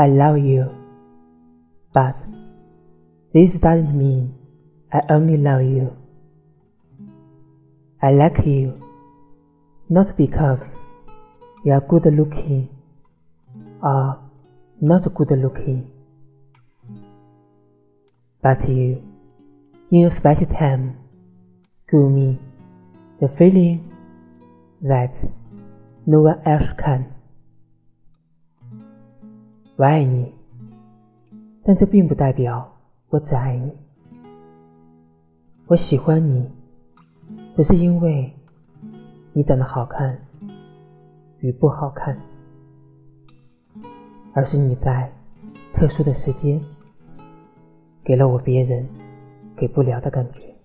I love you, but this doesn't mean I only love you. I like you, not because you are good looking or not good looking, but you, in a special time, give me the feeling that no one else can。我爱你，但这并不代表我只爱你。我喜欢你，不是因为你长得好看与不好看，而是你在特殊的时间给了我别人给不了的感觉。